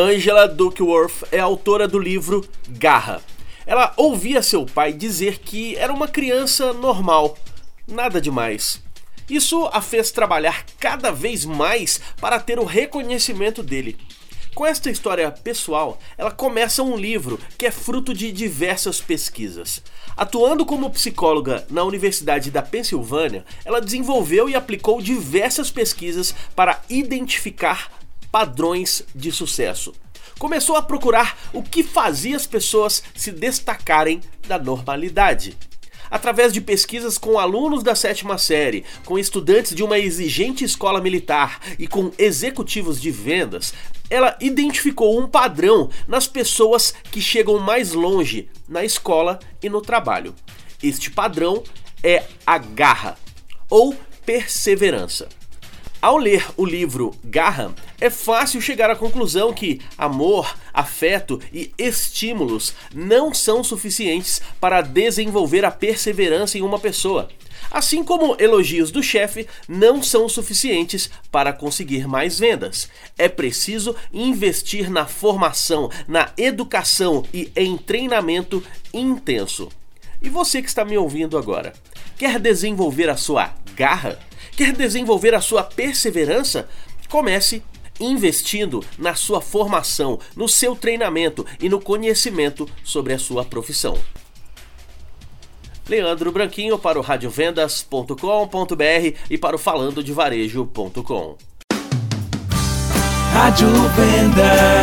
Angela Duckworth é autora do livro Garra. Ela ouvia seu pai dizer que era uma criança normal, nada demais. Isso a fez trabalhar cada vez mais para ter o reconhecimento dele. Com esta história pessoal, ela começa um livro que é fruto de diversas pesquisas. Atuando como psicóloga na Universidade da Pensilvânia, ela desenvolveu e aplicou diversas pesquisas para identificar padrões de sucesso. Começou a procurar o que fazia as pessoas se destacarem da normalidade através de pesquisas com alunos da sétima série, com estudantes de uma exigente escola militar e com executivos de vendas, ela identificou um padrão nas pessoas que chegam mais longe na escola e no trabalho. Este padrão é a garra ou perseverança. Ao ler o livro Garra, é fácil chegar à conclusão que amor, afeto e estímulos não são suficientes para desenvolver a perseverança em uma pessoa. Assim como elogios do chefe não são suficientes para conseguir mais vendas. É preciso investir na formação, na educação e em treinamento intenso. E você que está me ouvindo agora, quer desenvolver a sua garra? Quer desenvolver a sua perseverança? Comece investindo na sua formação, no seu treinamento e no conhecimento sobre a sua profissão. Leandro Branquinho para o radiovendas.com.br e para o falandodevarejo.com. Rádio Vendas.